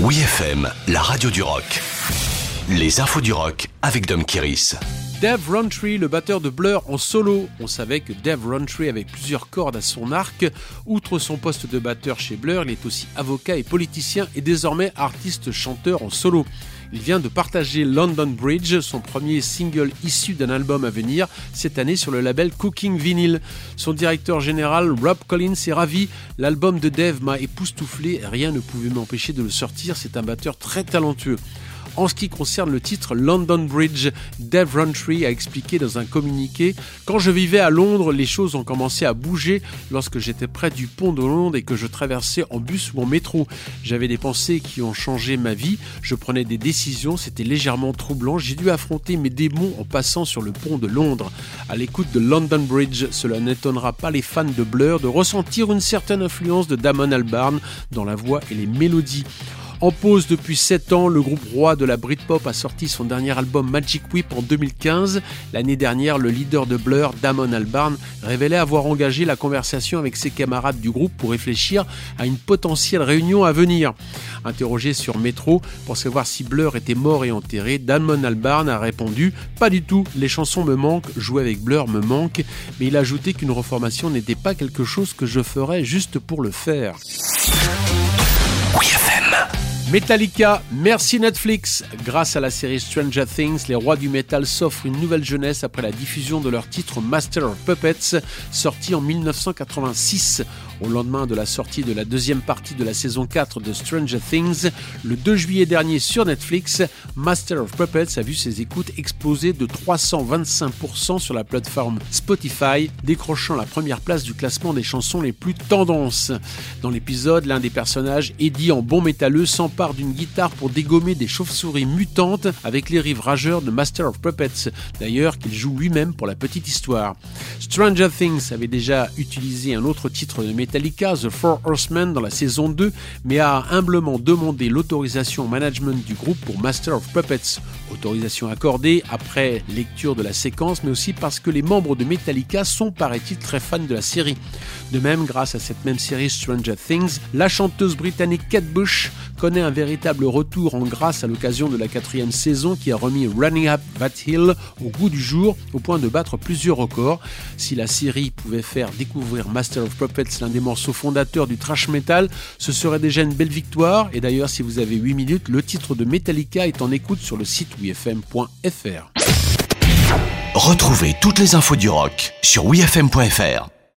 Oui FM, la radio du rock. Les infos du rock avec Dom Kiris. Dave Rowntree, le batteur de Blur en solo. On savait que Dave Rowntree avait plusieurs cordes à son arc. Outre son poste de batteur chez Blur, il est aussi avocat et politicien et désormais artiste-chanteur en solo. Il vient de partager London Bridge, son premier single issu d'un album à venir cette année sur le label Cooking Vinyl. Son directeur général Rob Collins est ravi. L'album de Dave m'a époustouflé, rien ne pouvait m'empêcher de le sortir. C'est un batteur très talentueux. En ce qui concerne le titre London Bridge, Dave Rowntree a expliqué dans un communiqué Quand je vivais à Londres, les choses ont commencé à bouger lorsque j'étais près du pont de Londres et que je traversais en bus ou en métro. J'avais des pensées qui ont changé ma vie, je prenais des décisions, c'était légèrement troublant. J'ai dû affronter mes démons en passant sur le pont de Londres. À l'écoute de London Bridge, cela n'étonnera pas les fans de Blur de ressentir une certaine influence de Damon Albarn dans la voix et les mélodies. En pause depuis 7 ans, le groupe roi de la Britpop a sorti son dernier album Magic Whip en 2015. L'année dernière, le leader de Blur, Damon Albarn, révélait avoir engagé la conversation avec ses camarades du groupe pour réfléchir à une potentielle réunion à venir. Interrogé sur Metro pour savoir si Blur était mort et enterré, Damon Albarn a répondu Pas du tout, les chansons me manquent, jouer avec Blur me manque, mais il a ajouté qu'une reformation n'était pas quelque chose que je ferais juste pour le faire. Metallica, merci Netflix. Grâce à la série Stranger Things, les rois du metal s'offrent une nouvelle jeunesse après la diffusion de leur titre Master of Puppets, sorti en 1986. Au lendemain de la sortie de la deuxième partie de la saison 4 de Stranger Things, le 2 juillet dernier sur Netflix, Master of Puppets a vu ses écoutes exploser de 325% sur la plateforme Spotify, décrochant la première place du classement des chansons les plus tendances. Dans l'épisode, l'un des personnages, Eddie en bon métalleux, s'empare d'une guitare pour dégommer des chauves-souris mutantes avec les rives rageurs de Master of Puppets, d'ailleurs qu'il joue lui-même pour la petite histoire. Stranger Things avait déjà utilisé un autre titre de Metallica, The Four Horsemen, dans la saison 2, mais a humblement demandé l'autorisation au management du groupe pour Master of Puppets. Autorisation accordée après lecture de la séquence, mais aussi parce que les membres de Metallica sont, paraît-il, très fans de la série. De même, grâce à cette même série Stranger Things, la chanteuse britannique Kate Bush connaît un véritable retour en grâce à l'occasion de la quatrième saison qui a remis Running Up That Hill au goût du jour au point de battre plusieurs records. Si la série pouvait faire découvrir Master of Puppets l'un morceaux fondateurs du thrash metal, ce serait déjà une belle victoire. Et d'ailleurs, si vous avez 8 minutes, le titre de Metallica est en écoute sur le site wfm.fr. Retrouvez toutes les infos du rock sur wfm.fr.